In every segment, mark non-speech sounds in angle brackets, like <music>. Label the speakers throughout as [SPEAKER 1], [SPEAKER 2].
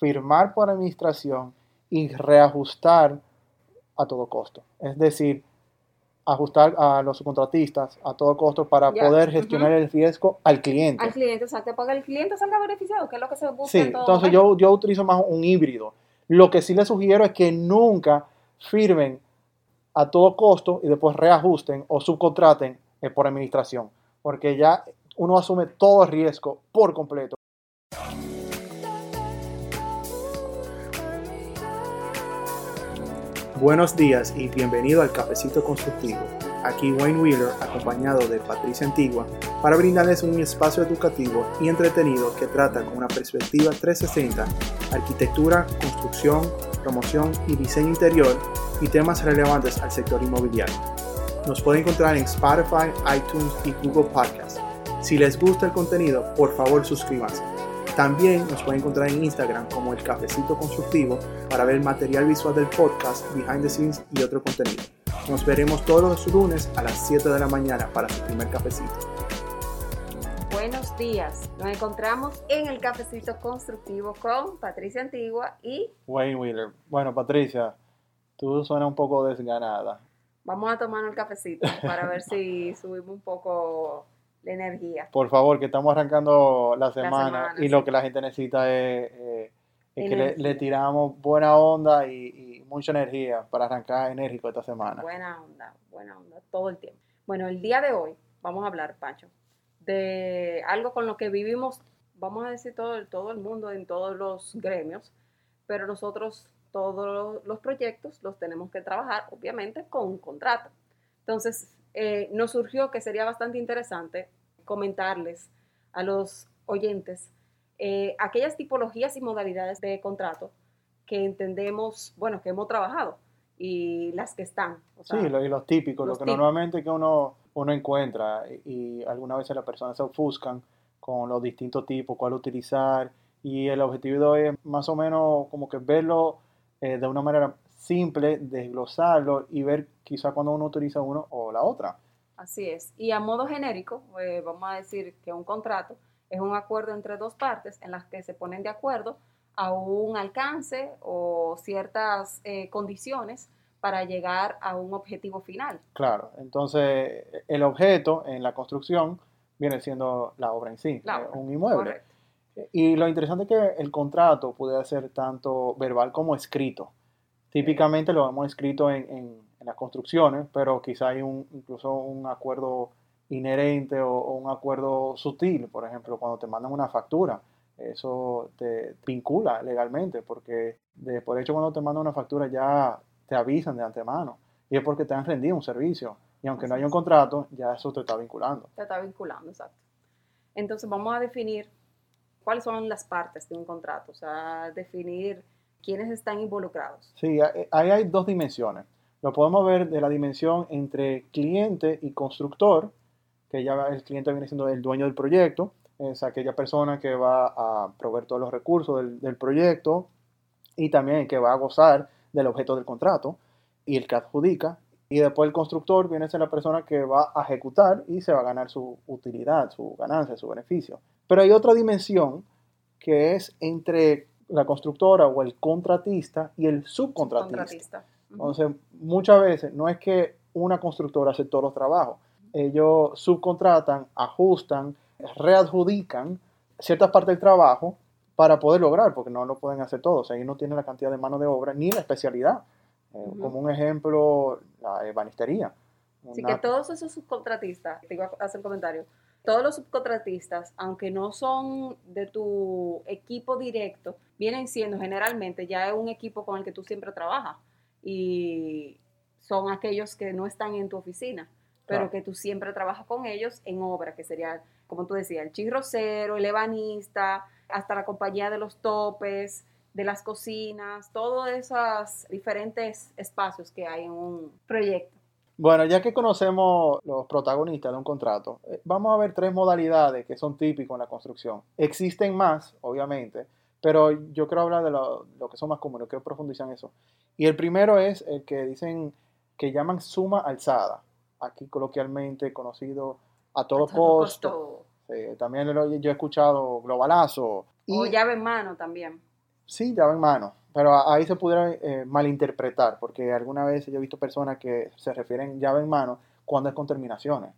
[SPEAKER 1] firmar por administración y reajustar a todo costo. Es decir, ajustar a los subcontratistas a todo costo para poder gestionar el riesgo al cliente.
[SPEAKER 2] Al cliente, o sea, que para que el cliente salga beneficiado, que es lo que se busca
[SPEAKER 1] Sí,
[SPEAKER 2] en todo
[SPEAKER 1] entonces yo, yo utilizo más un híbrido. Lo que sí les sugiero es que nunca firmen a todo costo y después reajusten o subcontraten eh, por administración, porque ya uno asume todo el riesgo por completo. Buenos días y bienvenido al Cafecito Constructivo. Aquí Wayne Wheeler, acompañado de Patricia Antigua, para brindarles un espacio educativo y entretenido que trata con una perspectiva 360 arquitectura, construcción, promoción y diseño interior y temas relevantes al sector inmobiliario. Nos puede encontrar en Spotify, iTunes y Google Podcasts. Si les gusta el contenido, por favor suscríbanse. También nos pueden encontrar en Instagram como el Cafecito Constructivo para ver material visual del podcast, behind the scenes y otro contenido. Nos veremos todos los lunes a las 7 de la mañana para su primer cafecito.
[SPEAKER 2] Buenos días. Nos encontramos en el cafecito constructivo con Patricia Antigua y
[SPEAKER 1] Wayne Wheeler. Bueno, Patricia, tú suenas un poco desganada.
[SPEAKER 2] vamos a tomarnos el cafecito para ver si subimos un poco la energía.
[SPEAKER 1] Por favor, que estamos arrancando la semana,
[SPEAKER 2] semana,
[SPEAKER 1] y
[SPEAKER 2] sí.
[SPEAKER 1] lo que la gente necesita es, eh, es que le, tiramos buena onda y, y mucha energía para arrancar enérgico esta semana.
[SPEAKER 2] Buena onda, buena onda, todo el tiempo. Bueno, el día de hoy vamos a hablar, Pancho, de algo con lo que vivimos, vamos a decir todo, todo el mundo en todos los gremios, pero nosotros todos los proyectos los tenemos que trabajar, obviamente, con un contrato. Entonces, eh, nos surgió que sería bastante interesante comentarles a los oyentes eh, aquellas tipologías y modalidades de contrato que entendemos, bueno, que hemos trabajado y las que están. O sea,
[SPEAKER 1] Sí, lo- y los típicos,
[SPEAKER 2] los
[SPEAKER 1] lo que
[SPEAKER 2] típicos.
[SPEAKER 1] normalmente que uno, uno encuentra y, y algunas veces las personas se ofuscan con los distintos tipos, cuál utilizar y el objetivo es más o menos como que verlo eh, de una manera simple, desglosarlo y ver quizá cuando uno utiliza uno o la otra.
[SPEAKER 2] Así es. Y a modo genérico, eh, vamos a decir que un contrato es un acuerdo entre dos partes en las que se ponen de acuerdo a un alcance o ciertas eh, condiciones para llegar a un objetivo final.
[SPEAKER 1] Claro, entonces el objeto en la construcción viene siendo la obra en sí,
[SPEAKER 2] La obra,
[SPEAKER 1] un inmueble.
[SPEAKER 2] Correcto.
[SPEAKER 1] Y lo interesante es que el contrato puede ser tanto verbal como escrito. Típicamente lo hemos escrito en, en- en las construcciones, pero quizá hay un, incluso un acuerdo inherente o, o un acuerdo sutil, por ejemplo, cuando te mandan una factura. Eso te vincula legalmente, porque de, por hecho cuando te mandan una factura ya te avisan de antemano. Y es porque te han rendido un servicio. Y aunque no haya un contrato, ya eso te está vinculando.
[SPEAKER 2] Te está vinculando, exacto. Entonces vamos a definir cuáles son las partes de un contrato, o sea, definir quiénes están involucrados.
[SPEAKER 1] Sí, a- ahí hay dos dimensiones. Lo podemos ver de la dimensión entre cliente y constructor, que ya el cliente viene siendo el dueño del proyecto, es aquella persona que va a proveer todos los recursos del, del proyecto y también que va a gozar del objeto del contrato y el que adjudica. Y después el constructor viene a ser la persona que va a ejecutar y se va a ganar su utilidad, su ganancia, su beneficio. Pero hay otra dimensión que es entre la constructora o el contratista y el subcontratista. Entonces, muchas veces no es que una constructora hace todos los trabajos. Ellos subcontratan, ajustan, readjudican ciertas partes del trabajo para poder lograr, porque no lo pueden hacer todos. O sea, ellos no tienen la cantidad de mano de obra ni la especialidad. Eh. Como un ejemplo, la ebanistería.
[SPEAKER 2] Así
[SPEAKER 1] Una-
[SPEAKER 2] que todos esos subcontratistas, te iba a hacer un comentario, todos los subcontratistas, aunque no son de tu equipo directo, vienen siendo generalmente ya un equipo con el que tú siempre trabajas y son aquellos que no están en tu oficina, pero
[SPEAKER 1] Claro.
[SPEAKER 2] que tú siempre trabajas con ellos en obra, que sería, como tú decías, el chirrocero, el ebanista, hasta la compañía de los topes, de las cocinas, todos esos diferentes espacios que hay en un proyecto.
[SPEAKER 1] Bueno, ya que conocemos los protagonistas de un contrato, eh, vamos a ver tres modalidades que son típicas en la construcción. Existen más, obviamente, pero yo quiero hablar de lo, lo que son más comunes, quiero profundizar en eso. Y el primero es el que dicen que llaman suma alzada, aquí coloquialmente conocido a todo,
[SPEAKER 2] A todo
[SPEAKER 1] costo. También lo- yo he escuchado globalazo. Y,
[SPEAKER 2] O llave en mano también.
[SPEAKER 1] sí, llave en mano, pero ahí se pudiera eh, malinterpretar, porque alguna vez yo he visto personas que se refieren llave en mano cuando es con terminaciones.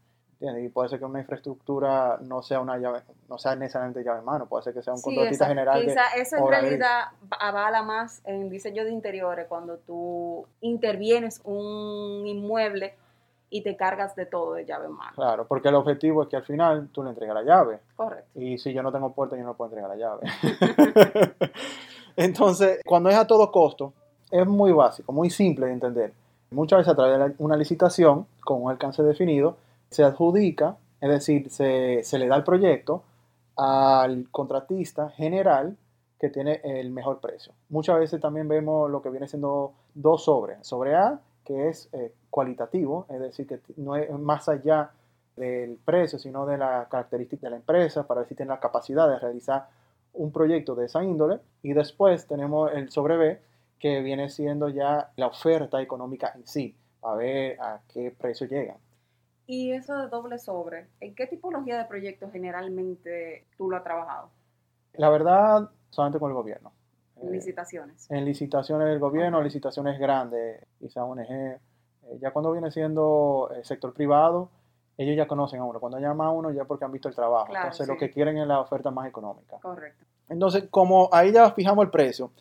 [SPEAKER 1] ¿Entiendes? Y puede ser que una infraestructura no sea una llave, no sea necesariamente llave en mano, puede ser que sea un
[SPEAKER 2] Sí,
[SPEAKER 1] contratista general que
[SPEAKER 2] Quizá eso en
[SPEAKER 1] gris.
[SPEAKER 2] realidad avala más en diseño de interiores cuando tú intervienes un inmueble y te cargas de todo de llave en mano.
[SPEAKER 1] Claro, porque el objetivo es que al final tú le entregas la llave.
[SPEAKER 2] Correcto.
[SPEAKER 1] Y si yo no tengo puerta, yo no puedo entregar la llave. <laughs> Entonces, cuando es a todo costo, es muy básico, muy simple de entender. Muchas veces a través de una licitación con un alcance definido, se adjudica, es decir, se, se le da el proyecto al contratista general que tiene el mejor precio. Muchas veces también vemos lo que viene siendo dos sobres. Sobre A, que es eh, cualitativo, es decir, que no es más allá del precio, sino de la característica de la empresa, para ver si tiene la capacidad de realizar un proyecto de esa índole. Y después tenemos el sobre B, que viene siendo ya la oferta económica en sí, a ver a qué precio llegan.
[SPEAKER 2] Y eso de doble sobre, ¿en qué tipología de proyectos generalmente tú lo has trabajado?
[SPEAKER 1] La verdad, solamente con el gobierno.
[SPEAKER 2] En
[SPEAKER 1] Eh,
[SPEAKER 2] licitaciones.
[SPEAKER 1] en licitaciones del gobierno,
[SPEAKER 2] Ok.
[SPEAKER 1] licitaciones grandes, quizá ONG. Eh, ya cuando viene siendo el sector privado, ellos ya conocen a uno. Cuando llaman a uno ya porque han visto el trabajo.
[SPEAKER 2] Claro,
[SPEAKER 1] Entonces
[SPEAKER 2] sí.
[SPEAKER 1] lo que quieren es la oferta más económica.
[SPEAKER 2] Correcto.
[SPEAKER 1] Entonces, como ahí ya fijamos el precio,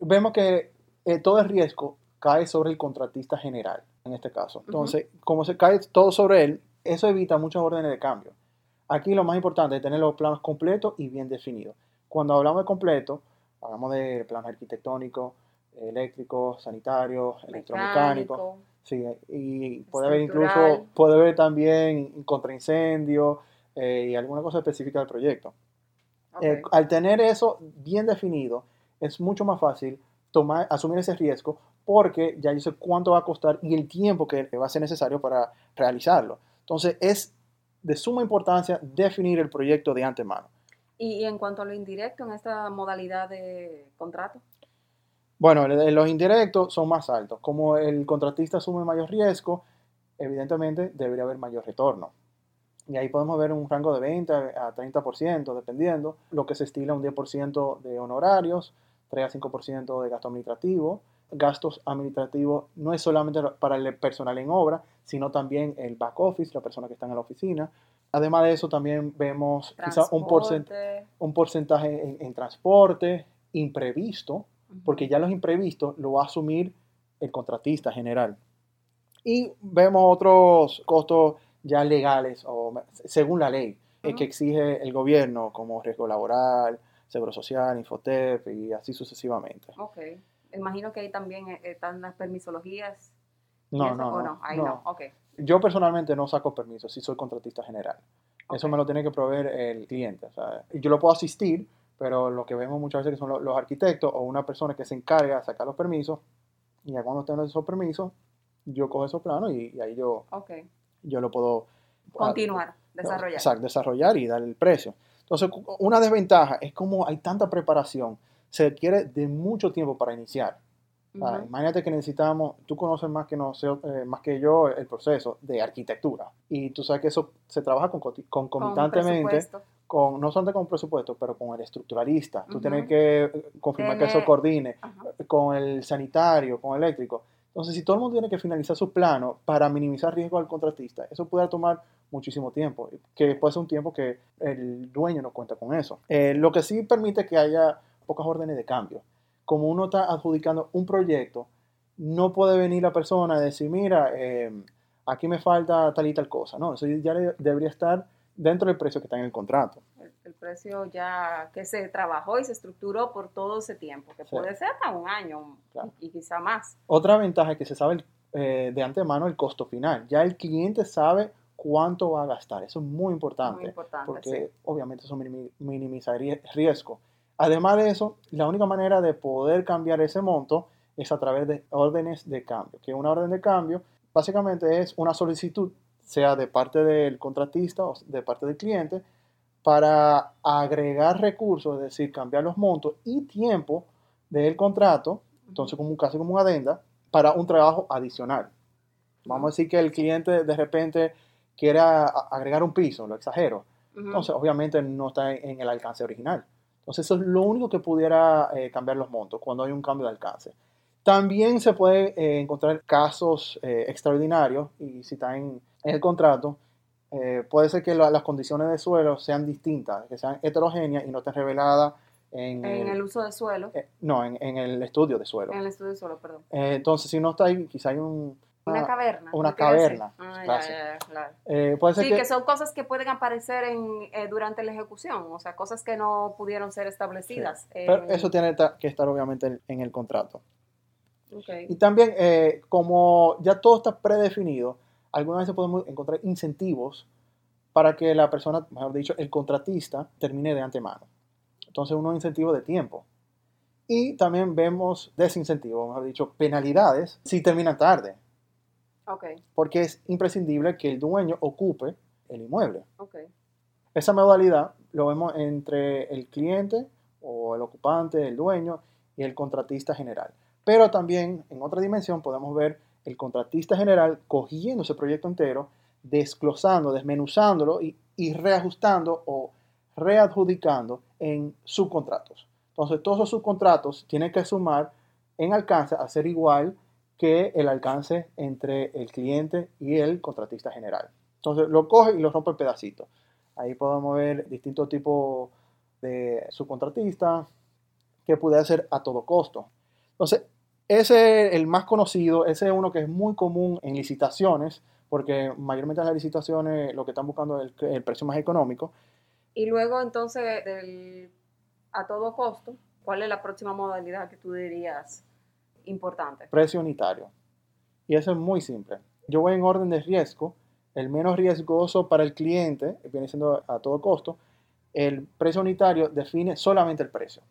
[SPEAKER 1] vemos que eh, todo el riesgo cae sobre el contratista general, en este caso. Entonces, como se cae todo sobre él, eso evita muchas órdenes de cambio. Aquí lo más importante es tener los planos completos y bien definidos. Cuando hablamos de completo, hablamos de planos arquitectónicos, eléctricos, sanitarios, electromecánicos.
[SPEAKER 2] Mecánico.
[SPEAKER 1] Sí, y puede haber incluso, puede haber también contra incendio eh, y alguna cosa específica del proyecto. Eh, al tener eso bien definido, es mucho más fácil tomar, asumir ese riesgo porque ya yo sé cuánto va a costar y el tiempo que va a ser necesario para realizarlo. Entonces, es de suma importancia definir el proyecto de antemano.
[SPEAKER 2] Y, en cuanto a lo indirecto en esta modalidad de contrato,
[SPEAKER 1] Bueno, los indirectos son más altos. Como el contratista asume mayor riesgo, evidentemente debería haber mayor retorno. Y ahí podemos ver un rango de 20 a 30%, dependiendo. Lo que se estila un 10% de honorarios, 3 a 5% de gasto administrativo. Gastos administrativos no es solamente para el personal en obra, sino también el back office, la persona que está en la oficina. Además de eso, también vemos quizá un, porcent- un porcentaje en, en transporte imprevisto, porque ya los imprevistos lo va a asumir el contratista general. Y vemos otros costos ya legales o según la ley
[SPEAKER 2] Ujú.
[SPEAKER 1] que exige el gobierno, como riesgo laboral, seguro social, Infotep y así sucesivamente.
[SPEAKER 2] Ok. Imagino que ahí también eh, están las permisologías.
[SPEAKER 1] No,
[SPEAKER 2] eso,
[SPEAKER 1] no,
[SPEAKER 2] ¿o
[SPEAKER 1] no.
[SPEAKER 2] Ahí
[SPEAKER 1] no.
[SPEAKER 2] no. Ok.
[SPEAKER 1] Yo personalmente no saco permiso si soy contratista general. Eso
[SPEAKER 2] Ok.
[SPEAKER 1] me lo tiene que proveer el cliente. yo lo puedo asistir, pero lo que vemos muchas veces que son lo- los arquitectos o una persona que se encarga de sacar los permisos, y ya cuando tengo esos permisos, yo cojo esos planos y, y ahí yo,
[SPEAKER 2] Ok.
[SPEAKER 1] yo lo puedo
[SPEAKER 2] Continuar, desarrollar.
[SPEAKER 1] Exacto, desarrollar y dar el precio. Entonces, una desventaja es como hay tanta preparación, se requiere de mucho tiempo para iniciar. Sea,
[SPEAKER 2] Ujú.
[SPEAKER 1] imagínate que necesitamos, tú conoces más que, no, eh, más que yo el proceso de arquitectura y tú sabes que eso se trabaja con,
[SPEAKER 2] Con
[SPEAKER 1] concomitantemente
[SPEAKER 2] presupuesto.
[SPEAKER 1] con, no solamente con presupuesto, pero con el estructuralista. Tú
[SPEAKER 2] Ujú.
[SPEAKER 1] tienes que eh, confirmar que eso coordine
[SPEAKER 2] Ajá.
[SPEAKER 1] con el sanitario, con el eléctrico. Entonces, si todo el mundo tiene que finalizar su plano para minimizar riesgo al contratista, eso puede tomar muchísimo tiempo, que puede ser un tiempo que el dueño no cuenta con eso. Eh, lo que sí permite que haya pocas órdenes de cambio. Como uno está adjudicando un proyecto, no puede venir la persona y decir, mira, eh, aquí me falta tal y tal cosa. No, eso ya de- debería estar dentro del precio que está en el contrato.
[SPEAKER 2] El, el precio ya que se trabajó y se estructuró por todo ese tiempo, que
[SPEAKER 1] Sí.
[SPEAKER 2] puede ser hasta un año
[SPEAKER 1] Claro.
[SPEAKER 2] y, quizá más.
[SPEAKER 1] Otra ventaja es que se sabe eh, de antemano el costo final. Ya el cliente sabe cuánto va a gastar. Eso es muy importante.
[SPEAKER 2] Muy importante.
[SPEAKER 1] porque
[SPEAKER 2] sí.
[SPEAKER 1] obviamente eso minimi- minimizaría riesgo. Además de eso, la única manera de poder cambiar ese monto es a través de órdenes de cambio. Que una orden de cambio básicamente es una solicitud, sea de parte del contratista o de parte del cliente, para agregar recursos, es decir, cambiar los montos y tiempo del contrato, entonces como un casi como una adenda, para un trabajo adicional. Vamos a decir que el cliente de repente quiera agregar un piso, lo exagero. Entonces, obviamente no está en el alcance original. Entonces eso es lo único que pudiera eh, cambiar los montos cuando hay un cambio de alcance. También se puede eh, encontrar casos eh, extraordinarios y si está en, el contrato, puede ser que las condiciones de suelo sean distintas, que sean heterogéneas y no estén reveladas en,
[SPEAKER 2] en el, uso de suelo.
[SPEAKER 1] no, en, en, el estudio de suelo.
[SPEAKER 2] En el estudio de suelo, perdón.
[SPEAKER 1] entonces, si no está ahí, quizá hay un,
[SPEAKER 2] una, caverna.
[SPEAKER 1] Una caverna.
[SPEAKER 2] Ah, ya, ya, claro.
[SPEAKER 1] Eh, puede ser
[SPEAKER 2] sí, que... son cosas que pueden aparecer en, eh, durante la ejecución, o sea, cosas que no pudieron ser establecidas.
[SPEAKER 1] Pero eso tiene que estar obviamente en el contrato. Okay. Y también, eh, como ya todo está predefinido, algunas veces podemos encontrar incentivos para que la persona, mejor dicho, el contratista, termine de antemano. Entonces, unos incentivos de tiempo. Y también vemos desincentivos, mejor dicho, penalidades si terminan tarde. Porque es imprescindible que el dueño ocupe el inmueble. Esa modalidad lo vemos entre el cliente o el ocupante, el dueño y el contratista general. Pero también en otra dimensión podemos ver el contratista general cogiendo ese proyecto entero, desglosando, desmenuzándolo y, y reajustando o readjudicando en subcontratos. Entonces todos los subcontratos tienen que sumar en alcance a ser igual que el alcance entre el cliente y el contratista general. Entonces lo coge y lo rompe en pedacitos. Ahí podemos ver distintos tipos de subcontratistas que puede hacer a todo costo. Entonces, ese es el más conocido, ese es uno que es muy común en licitaciones, porque mayormente en las licitaciones lo que están buscando es el, precio más económico.
[SPEAKER 2] Y luego entonces, a todo costo, ¿cuál es la próxima modalidad que tú dirías importante.
[SPEAKER 1] Precio unitario. Y eso es muy simple. Yo voy en orden de riesgo. El menos riesgoso para el cliente, viene siendo a todo costo, el precio unitario define solamente el precio.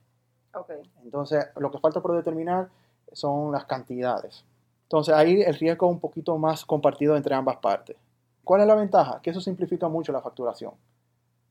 [SPEAKER 2] Okay.
[SPEAKER 1] Entonces, lo que falta por determinar son las cantidades. Entonces, ahí el riesgo es un poquito más compartido entre ambas partes. ¿Cuál es la ventaja? Que eso simplifica mucho la facturación.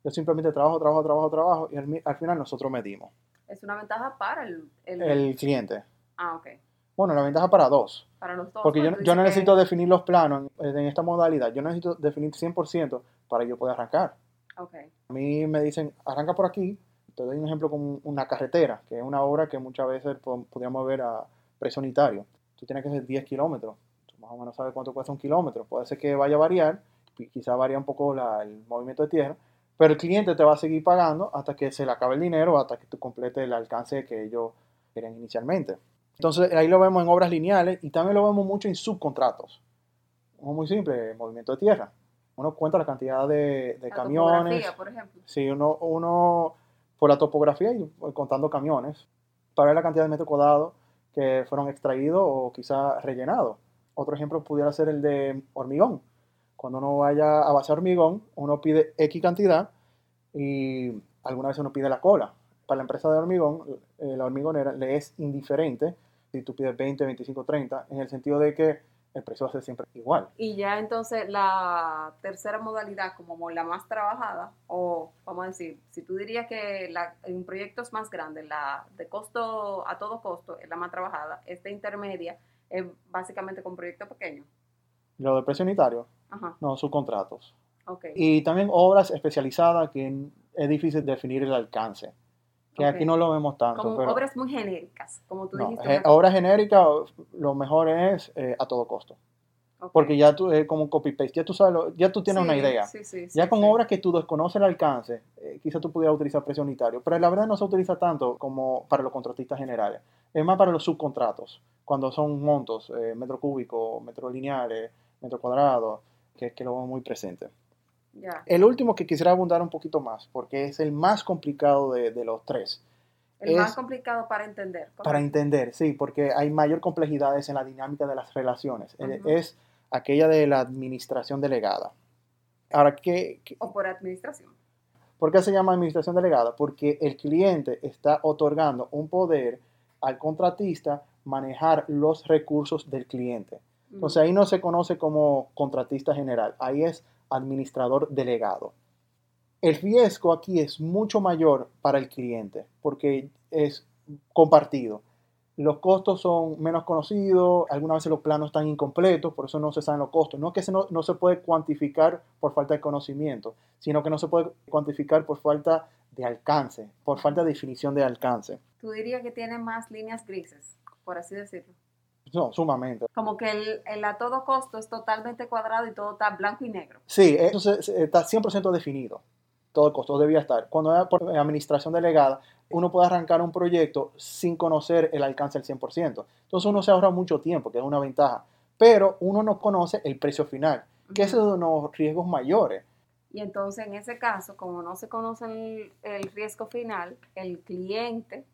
[SPEAKER 1] Yo simplemente trabajo, trabajo, trabajo, trabajo y al, final nosotros medimos.
[SPEAKER 2] Es una ventaja para el,
[SPEAKER 1] el... el cliente.
[SPEAKER 2] Ah, ok.
[SPEAKER 1] Bueno, la ventaja para dos.
[SPEAKER 2] Para los dos.
[SPEAKER 1] Porque yo, yo necesito definir los planos en, esta modalidad. Yo necesito definir 100% para yo poder arrancar.
[SPEAKER 2] Okay.
[SPEAKER 1] A mí me dicen, arranca por aquí. Te doy un ejemplo con una carretera, que es una obra que muchas veces podríamos ver a precio unitario. Tú tienes que hacer 10 kilómetros. Tú más o menos sabes cuánto cuesta un kilómetro. Puede ser que vaya a variar, quizá varía un poco el movimiento de tierra, pero el cliente te va a seguir pagando hasta que se le acabe el dinero, hasta que tú completes el alcance que ellos querían inicialmente. Entonces ahí lo vemos en obras lineales y también lo vemos mucho en subcontratos. muy simple, movimiento de tierra. Uno cuenta la cantidad de, de la camiones.
[SPEAKER 2] por ejemplo.
[SPEAKER 1] Sí, uno, uno por la topografía y contando camiones para ver la cantidad de metros cuadrados que fueron extraídos o quizá rellenados. Otro ejemplo pudiera ser el de hormigón. Cuando uno vaya a base hormigón, uno pide X cantidad y alguna vez uno pide la cola. Para la empresa de hormigón, eh, la hormigonera le es indiferente si tú pides 20, 25, 30, en el sentido de que el precio va a ser siempre igual.
[SPEAKER 2] Y ya entonces la tercera modalidad, como la más trabajada, o vamos a decir, si tú dirías que la, en proyectos más grandes, la de costo a todo costo es la más trabajada, esta intermedia es básicamente con proyectos pequeños.
[SPEAKER 1] Lo de precio unitario,
[SPEAKER 2] Ajá.
[SPEAKER 1] no, subcontratos.
[SPEAKER 2] Okay.
[SPEAKER 1] Y también obras especializadas que es difícil definir el alcance que aquí no lo vemos tanto.
[SPEAKER 2] Como
[SPEAKER 1] pero,
[SPEAKER 2] obras muy genéricas, como tú
[SPEAKER 1] no,
[SPEAKER 2] dijiste.
[SPEAKER 1] obras genéricas, lo mejor es eh, a todo costo.
[SPEAKER 2] Okay.
[SPEAKER 1] Porque ya tú, es como copy-paste, ya tú, sabes, ya tú tienes
[SPEAKER 2] sí,
[SPEAKER 1] una idea.
[SPEAKER 2] Sí, sí,
[SPEAKER 1] ya con obras que tú desconoces el alcance, eh, quizás tú pudieras utilizar precio unitario, pero la verdad no se utiliza tanto como para los contratistas generales. Es más para los subcontratos, cuando son montos, eh, metro cúbico, metro lineales, metro cuadrado, que, que lo vemos muy presente. El último que quisiera abundar un poquito más, porque es el más complicado de, de los tres.
[SPEAKER 2] El es, más complicado para entender.
[SPEAKER 1] Para entender, sí, porque hay mayor complejidades en la dinámica de las relaciones. Uh -huh. Es aquella de la administración delegada. Ahora, ¿qué, ¿qué,
[SPEAKER 2] O por administración.
[SPEAKER 1] ¿Por qué se llama administración delegada? Porque el cliente está otorgando un poder al contratista manejar los recursos del cliente. Entonces ahí no se conoce como contratista general, ahí es administrador delegado. El riesgo aquí es mucho mayor para el cliente porque es compartido. los costos son menos conocidos, algunas veces los planos están incompletos, por eso no se saben los costos. No es que no, se puede cuantificar por falta de conocimiento, sino que no se puede cuantificar por falta de alcance, por falta de definición de alcance.
[SPEAKER 2] ¿Tú dirías que tiene más líneas grises, por así decirlo?
[SPEAKER 1] No, sumamente.
[SPEAKER 2] Como que el, el, a todo costo es totalmente cuadrado y todo está blanco y negro.
[SPEAKER 1] Sí, eso se, se, está 100% definido. Todo el costo debía estar. Cuando es por administración delegada, uno puede arrancar un proyecto sin conocer el alcance al 100%. Entonces uno se ahorra mucho tiempo, que es una ventaja. Pero uno no conoce el precio final, que es uno de los riesgos mayores.
[SPEAKER 2] Y entonces en ese caso, como no se conoce el, el riesgo final, el cliente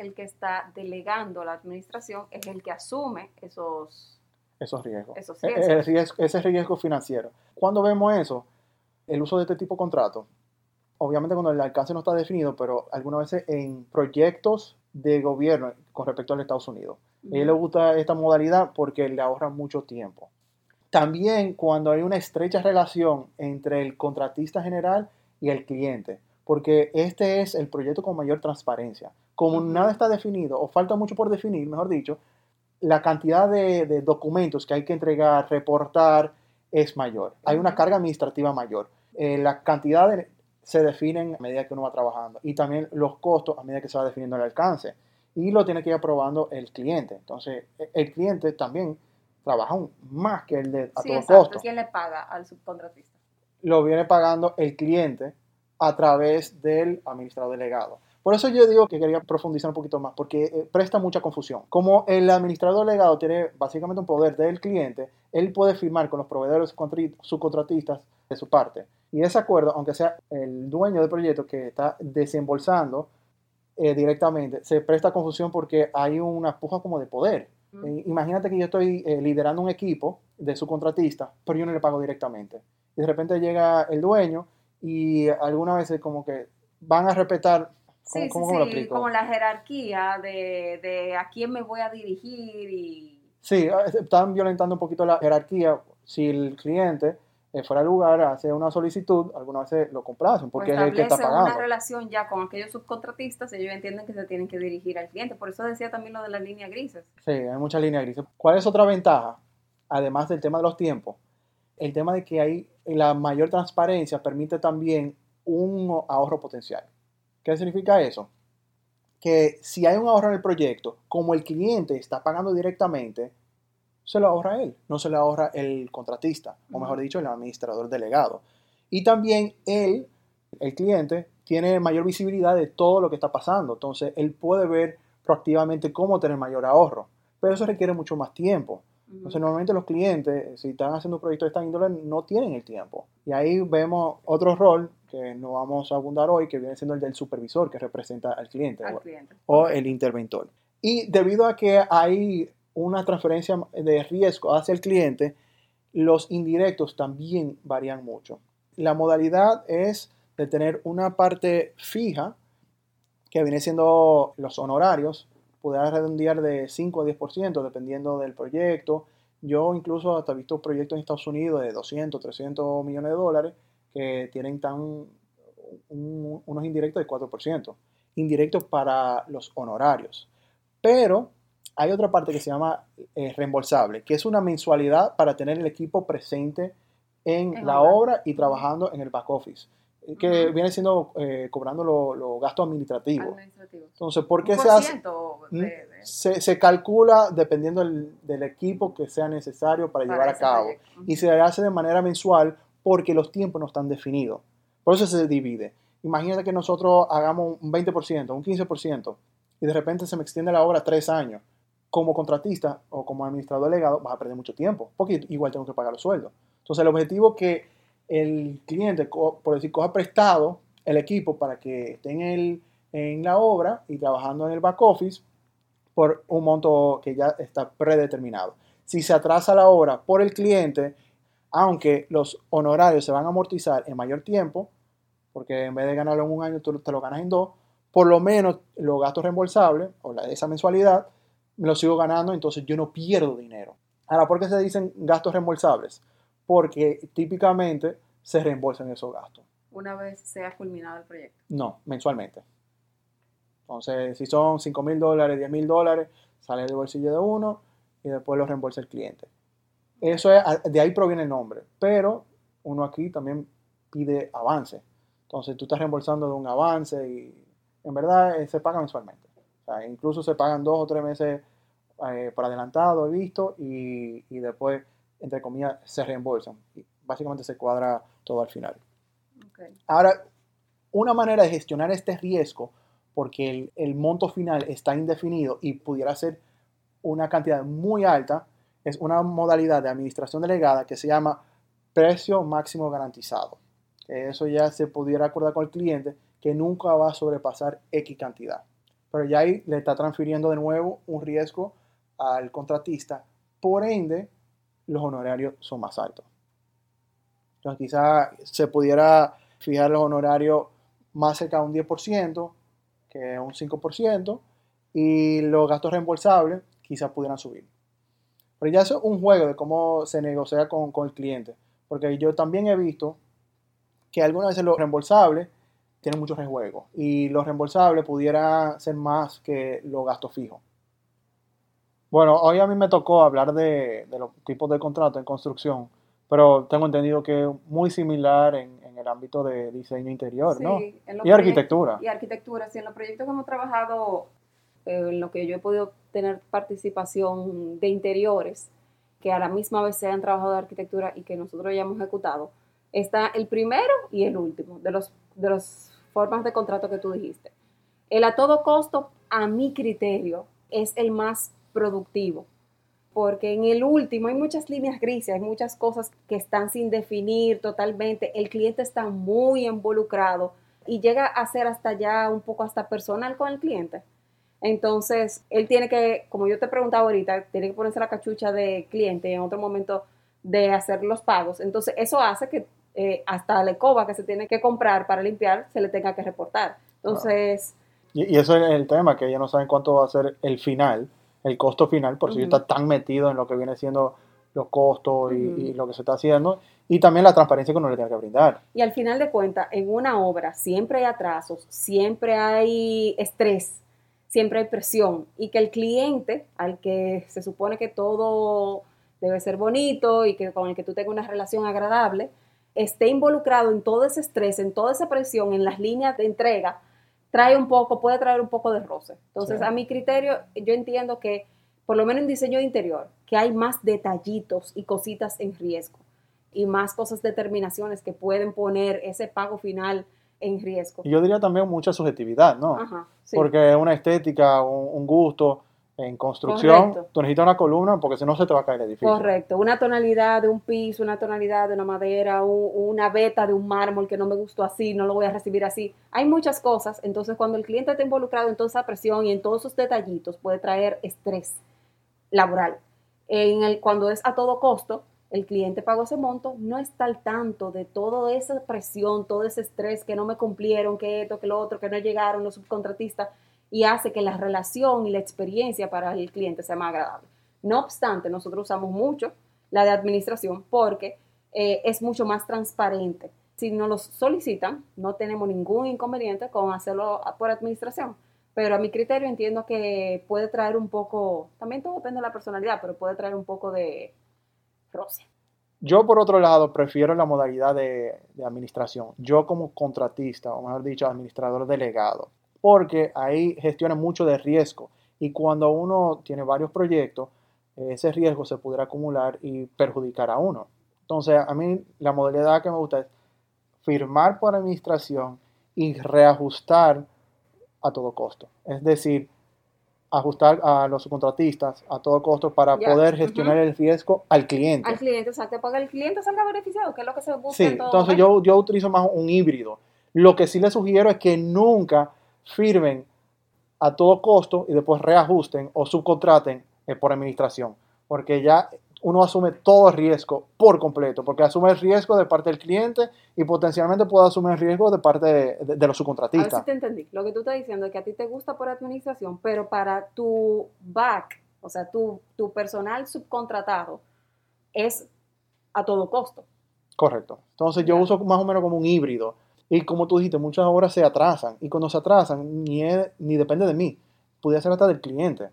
[SPEAKER 2] el que está delegando la administración es el que asume esos,
[SPEAKER 1] esos riesgos.
[SPEAKER 2] Esos
[SPEAKER 1] riesgos. El riesgo, ese riesgo financiero. Cuando vemos eso, el uso de este tipo de contrato, obviamente cuando el alcance no está definido, pero algunas veces en proyectos de gobierno con respecto al Estados Unidos. A él le gusta esta modalidad porque le ahorra mucho tiempo. También cuando hay una estrecha relación entre el contratista general y el cliente, porque este es el proyecto con mayor transparencia. Como nada está definido, o falta mucho por definir, mejor dicho, la cantidad de, de documentos que hay que entregar, reportar, es mayor. Hay una carga administrativa mayor. Eh, la cantidad de, se definen a medida que uno va trabajando y también los costos a medida que se va definiendo el alcance. Y lo tiene que ir aprobando el cliente. Entonces, el cliente también trabaja más que el de a
[SPEAKER 2] sí,
[SPEAKER 1] todo
[SPEAKER 2] exacto.
[SPEAKER 1] costo.
[SPEAKER 2] ¿Quién le paga al subcontratista?
[SPEAKER 1] Lo viene pagando el cliente a través del administrador delegado. Por eso yo digo que quería profundizar un poquito más, porque eh, presta mucha confusión. Como el administrador delegado tiene básicamente un poder del cliente, él puede firmar con los proveedores subcontratistas de su parte. Y ese acuerdo, aunque sea el dueño del proyecto que está desembolsando eh, directamente, se presta confusión porque hay una puja como de poder. Mm. Eh, imagínate que yo estoy eh, liderando un equipo de subcontratistas, pero yo no le pago directamente. Y de repente llega el dueño y algunas veces como que van a respetar
[SPEAKER 2] Sí, ¿Cómo, sí, cómo sí, como la jerarquía de, de, a quién me voy a dirigir y...
[SPEAKER 1] Sí, están violentando un poquito la jerarquía. Si el cliente eh, fuera al lugar, hace una solicitud, algunas veces lo complacen porque
[SPEAKER 2] pues
[SPEAKER 1] es el que está pagando.
[SPEAKER 2] una relación ya con aquellos subcontratistas, ellos entienden que se tienen que dirigir al cliente. Por eso decía también lo de las líneas grises.
[SPEAKER 1] Sí, hay muchas líneas grises. ¿Cuál es otra ventaja? Además del tema de los tiempos, el tema de que hay la mayor transparencia permite también un ahorro potencial. ¿Qué significa eso? Que si hay un ahorro en el proyecto, como el cliente está pagando directamente, se lo ahorra él, no se lo ahorra el contratista, o mejor dicho, el administrador delegado. Y también él, el cliente, tiene mayor visibilidad de todo lo que está pasando, entonces él puede ver proactivamente cómo tener mayor ahorro, pero eso requiere mucho más tiempo. Entonces, normalmente los clientes, si están haciendo un proyecto de esta índole, no tienen el tiempo. Y ahí vemos otro rol que no vamos a abundar hoy, que viene siendo el del supervisor, que representa al cliente,
[SPEAKER 2] al
[SPEAKER 1] o,
[SPEAKER 2] cliente.
[SPEAKER 1] o el interventor. Y debido a que hay una transferencia de riesgo hacia el cliente, los indirectos también varían mucho. La modalidad es de tener una parte fija, que viene siendo los honorarios, podrá redondear de 5 a 10% dependiendo del proyecto. Yo incluso hasta he visto proyectos en Estados Unidos de 200, 300 millones de dólares que tienen tan un, unos indirectos de 4%. Indirectos para los honorarios. Pero hay otra parte que se llama eh, reembolsable, que es una mensualidad para tener el equipo presente en, en la obra. obra y trabajando en el back office que uh -huh. viene siendo eh, cobrando los lo gastos administrativos.
[SPEAKER 2] Administrativo.
[SPEAKER 1] Entonces, ¿por qué se hace?
[SPEAKER 2] De, de...
[SPEAKER 1] Se, se, calcula dependiendo del, del, equipo que sea necesario para, para llevar a cabo. Uh -huh. Y se hace de manera mensual porque los tiempos no están definidos. Por eso se divide. Imagínate que nosotros hagamos un 20%, un 15%, y de repente se me extiende la obra tres años. Como contratista o como administrador delegado vas a perder mucho tiempo, porque igual tengo que pagar los sueldos. Entonces, el objetivo que el cliente, por decir, coja prestado el equipo para que esté en, el, en la obra y trabajando en el back office por un monto que ya está predeterminado. Si se atrasa la obra por el cliente, aunque los honorarios se van a amortizar en mayor tiempo, porque en vez de ganarlo en un año, tú te lo ganas en dos, por lo menos los gastos reembolsables o la, esa mensualidad me lo sigo ganando, entonces yo no pierdo dinero. Ahora, ¿por qué se dicen gastos reembolsables? porque típicamente se reembolsan esos gastos.
[SPEAKER 2] Una vez sea culminado el proyecto.
[SPEAKER 1] No, mensualmente. Entonces, si son 5 mil dólares, 10 mil dólares, sale del bolsillo de uno y después lo reembolsa el cliente. Eso es, de ahí proviene el nombre, pero uno aquí también pide avance. Entonces tú estás reembolsando de un avance y en verdad eh, se paga mensualmente. O sea, incluso se pagan dos o tres meses eh, por adelantado, he visto, y, y, después, entre comillas, se reembolsan. Y básicamente se cuadra todo al final. Okay. Ahora, una manera de gestionar este riesgo, porque el, el, monto final está indefinido y pudiera ser una cantidad muy alta, es una modalidad de administración delegada que se llama precio máximo garantizado. Eso ya se pudiera acordar con el cliente que nunca va a sobrepasar X cantidad. Pero ya ahí le está transfiriendo de nuevo un riesgo al contratista, por ende los honorarios son más altos. Entonces quizá se pudiera fijar los honorarios más cerca de un 10% que un 5% y los gastos reembolsables quizás pudieran subir. Pero ya eso es un juego de cómo se negocia con, con el cliente. Porque yo también he visto que algunas veces los reembolsables tienen mucho rejuego y los reembolsables pudiera ser más que los gastos fijos. Bueno, hoy a mí me tocó hablar de, los tipos de contratos en construcción, pero tengo entendido que es muy similar en, el ámbito de diseño interior, ¿no? Y arquitectura.
[SPEAKER 2] Y arquitectura, sí, en los proyectos que hemos trabajado, eh, en lo que yo he podido tener participación de interiores, que a la misma vez se han trabajado de arquitectura y que nosotros ya hemos ejecutado, está el primero y el último de los de las formas de contrato que tú dijiste. El a todo costo, a mi criterio, es el más productivo, porque en el último hay muchas líneas grises, hay muchas cosas que están sin definir totalmente, el cliente está muy involucrado y llega a ser hasta ya un poco hasta personal con el cliente. Entonces, él tiene que, como yo te preguntaba ahorita, tiene que ponerse la cachucha de cliente en otro momento de hacer los pagos. Entonces, eso hace que eh, hasta la ecoba que se tiene que comprar para limpiar se le tenga que reportar. Entonces...
[SPEAKER 1] Y, eso es el tema, que ya no saben cuánto va a ser el final, el costo final, por si está tan metido en lo que viene siendo los costos y, lo que se está haciendo, y también la transparencia que uno le tiene que brindar.
[SPEAKER 2] Y al final de cuentas, en una obra siempre hay atrasos, siempre hay estrés, siempre hay presión, y que el cliente, al que se supone que todo debe ser bonito y que con el que tú tengas una relación agradable, esté involucrado en todo ese estrés, en toda esa presión, en las líneas de entrega, trae un poco, puede traer un poco de roce. Entonces, a mi criterio, yo entiendo que, por lo menos en diseño de interior, que hay más detallitos y cositas en riesgo y más cosas, determinaciones que pueden poner ese pago final en riesgo.
[SPEAKER 1] Y yo diría también mucha subjetividad, ¿no? Ajá, Porque una estética, un gusto, en construcción, tú necesitas una columna porque si no se te va a caer el edificio.
[SPEAKER 2] Correcto, una tonalidad de un piso, una tonalidad de una madera, una veta de un mármol que no me gustó así, no lo voy a recibir así. Hay muchas cosas, entonces cuando el cliente está involucrado en toda esa presión y en todos esos detallitos puede traer estrés laboral. En el, cuando es a todo costo, el cliente pagó ese monto, no está al tanto de toda esa presión, todo ese estrés que no me cumplieron, que esto, que lo otro, que no llegaron los subcontratistas y hace que la relación y la experiencia para el cliente sea más agradable. No obstante, nosotros usamos mucho la de administración porque eh, es mucho más transparente. Si nos lo solicitan, no tenemos ningún inconveniente con hacerlo por administración. Pero a mi criterio entiendo que puede traer un poco, también todo depende de la personalidad, pero puede traer un poco de
[SPEAKER 1] Yo, por otro lado, prefiero la modalidad de, de, administración. Yo como contratista, o mejor dicho, administrador delegado, porque ahí gestiona mucho de riesgo y cuando uno tiene varios proyectos, ese riesgo se pudiera acumular y perjudicar a uno. Entonces, a mí la modalidad que me gusta es firmar por administración y reajustar a todo costo. Es decir, ajustar a los subcontratistas a todo costo para poder gestionar el riesgo al cliente.
[SPEAKER 2] Al cliente, exacto, para que el cliente salga beneficiado, que es lo que se busca.
[SPEAKER 1] Sí, entonces yo, yo utilizo más un híbrido. Lo que sí le sugiero es que nunca firmen a todo costo y después reajusten o subcontraten eh, por administración, porque ya uno asume todo el riesgo por completo, porque asume el riesgo de parte del cliente y potencialmente puede asumir el riesgo de parte de, los subcontratistas. A
[SPEAKER 2] ver si te entendí. Lo que tú estás diciendo es que a ti te gusta por administración, pero para tu back, o sea, tu, tu personal subcontratado, es a todo costo.
[SPEAKER 1] Correcto. Entonces yo uso más o menos como un híbrido y como tú dijiste, muchas obras se atrasan. Y cuando se atrasan, ni, ni depende de mí. Puede ser hasta del cliente.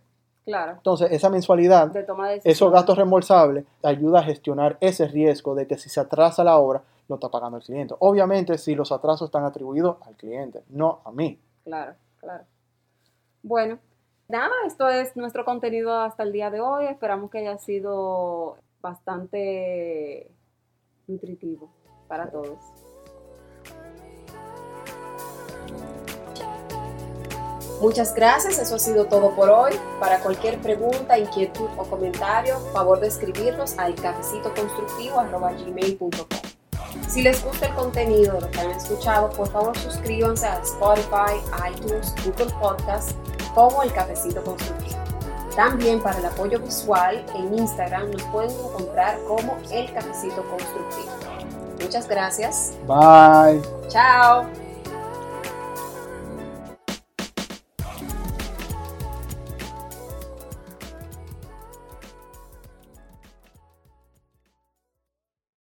[SPEAKER 2] Claro.
[SPEAKER 1] Entonces, esa mensualidad,
[SPEAKER 2] De toma de
[SPEAKER 1] esos gastos reembolsables, ayuda a gestionar ese riesgo de que si se atrasa la obra, lo está pagando el cliente. Obviamente, si los atrasos están atribuidos al cliente, no a mí.
[SPEAKER 2] Claro, claro. Bueno, nada, esto es nuestro contenido hasta el día de hoy. Esperamos que haya sido bastante nutritivo para todos. Muchas gracias, eso ha sido todo por hoy. Para cualquier pregunta, inquietud o comentario, favor de escribirnos al cafecitoconstructivo.gmail.com. Si les gusta el contenido de lo que han escuchado, por favor suscríbanse a Spotify, iTunes, Google Podcast como El Cafecito Constructivo. También para el apoyo visual en Instagram nos pueden encontrar como El Cafecito Constructivo. Muchas gracias.
[SPEAKER 1] Bye.
[SPEAKER 2] Chao.